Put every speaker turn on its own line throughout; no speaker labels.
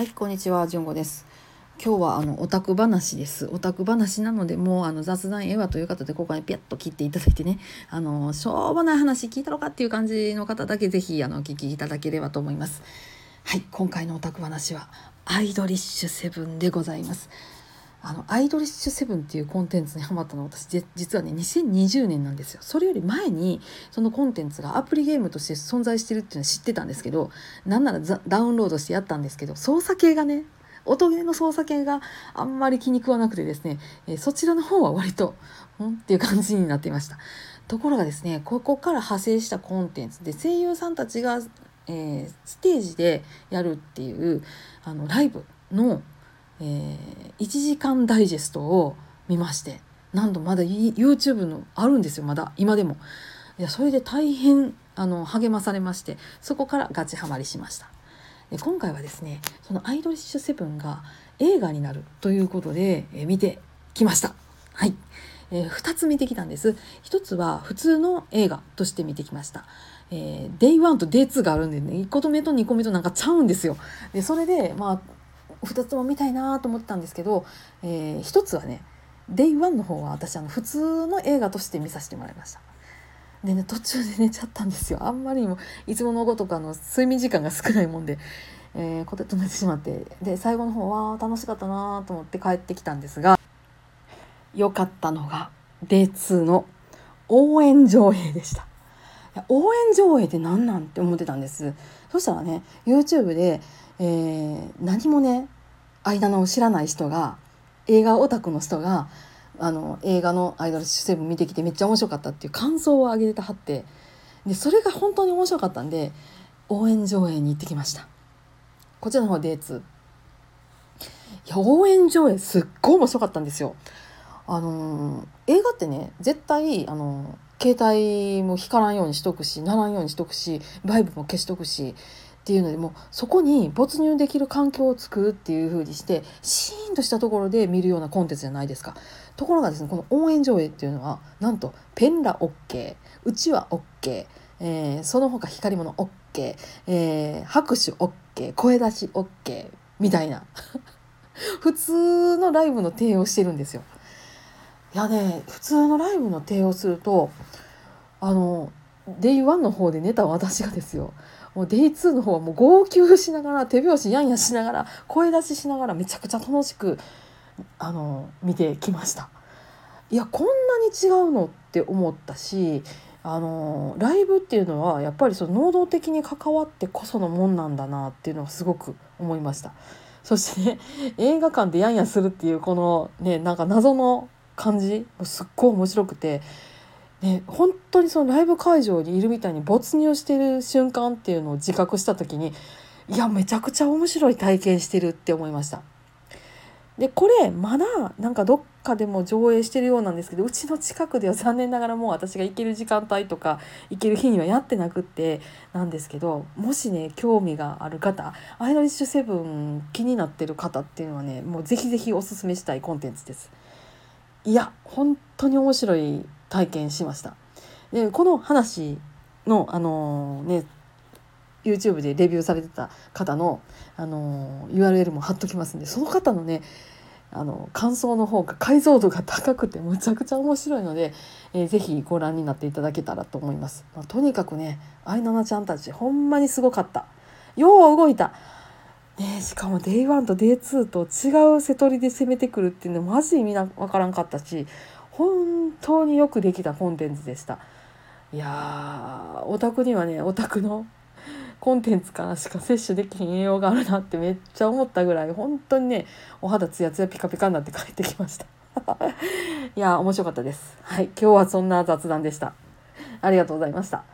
はい、こんにちは、じゅんごです。今日はあのオタク話です。オタク話なので、もうあの雑談ええわという方でここにピャッと切っていただいてね、あのしょうもない話聞いたのかっていう感じの方だけぜひあのお聞きいただければと思います。はい、今回のオタク話はアイドリッシュセブンでございます。あのアイドリッシュセブンっていうコンテンツにハマったの私実はね2020年なんですよ。それより前にそのコンテンツがアプリゲームとして存在してるっていうのは知ってたんですけどなんならダウンロードしてやったんですけど操作系がね音ゲーの操作系があんまり気に食わなくてですね、えーそちらの方は割とんっていう感じになっていました。ところがですねここから派生したコンテンツで声優さんたちが、えーステージでやるっていうあのライブのえー1時間ダイジェストを見ましてなんとまだ YouTube のあるんですよまだ今でも。いやそれで大変あの励まされましてそこからガチハマりしました。で今回はですねその「アイドリッシュセブン」が映画になるということで、えー見てきました。はい、え2つ見てきたんです。1つは普通の映画として見てきました。えー、Day1 と Day2 があるんでね1個目と2個目となんかちゃうんですよ。でそれでまあ2つも見たいなと思ってたんですけど、えー、1つはね Day1 の方は私あの普通の映画として見させてもらいました。でね途中で寝ちゃったんですよ。あんまりにもいつものごとくあの睡眠時間が少ないもんで、えー、こてっと寝てしまって。で最後の方は楽しかったなと思って帰ってきたんですが良かったのが Day2 の応援上映でした。応援上映って何なんって思ってたんです。そしたらね YouTube で、えー何もね間の知らない人が映画オタクの人があの映画の「アイドルセブン」見てきてめっちゃ面白かったっていう感想を上げてたはってでそれが本当に面白かったんで応援上映に行ってきました。こちらの方は D2 いや応援上映すっごい面白かったんですよ。あのー映画ってね絶対あのー携帯も光らんようにしとくしならんようにしとくしバイブも消しとくしっていうのでもうそこに没入できる環境を作るっていう風にしてシーンとしたところで見るようなコンテンツじゃないですか。ところがですねこの応援上映っていうのはなんとペンラ OK うちわ OK、えーその他光り物 OK、えー拍手 OK 声出し OK みたいな。普通のライブの提案をしてるんですよ。いやね普通のライブの提をするとあの Day1 の方で寝た私がですよもう Day2 の方はもう号泣しながら手拍子やんやしながら声出ししながらめちゃくちゃ楽しくあの見てきました。いやこんなに違うのって思ったしあのライブっていうのはやっぱりその能動的に関わってこそのもんなんだなっていうのはすごく思いました。そしてね映画館でやんやするっていうこのねなんか謎の感じもすっごい面白くて、ね、本当にそのライブ会場にいるみたいに没入してる瞬間っていうのを自覚した時にいやめちゃくちゃ面白い体験してるって思いました。でこれまだなんかどっかでも上映してるようなんですけどうちの近くでは残念ながらもう私が行ける時間帯とか行ける日にはやってなくってなんですけどもしね興味がある方アイドリッシュセブン気になってる方っていうのはねもうぜひぜひおすすめしたいコンテンツです。いや本当に面白い体験しました。でこの話のあのね YouTube でレビューされてた方の、あの URL も貼っときますんでその方のねあの感想の方が解像度が高くてむちゃくちゃ面白いので、えーぜひご覧になっていただけたらと思います。まあ、とにかくね愛菜ちゃんたちほんまにすごかった。よう動いた。ね、しかも Day1 と Day2 と違う瀬取りで攻めてくるっていうのマジ意味なわからんかったし本当によくできたコンテンツでした。いやーオタクにはねオタクのコンテンツからしか摂取できひん栄養があるなってめっちゃ思ったぐらい本当にねお肌ツヤツヤピカピカになって帰ってきました。いや面白かったです。はい今日はそんな雑談でした。ありがとうございました。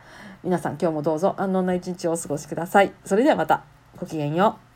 皆さん今日もどうぞ安穏な一日をお過ごしください。それではまた。ごきげんよう。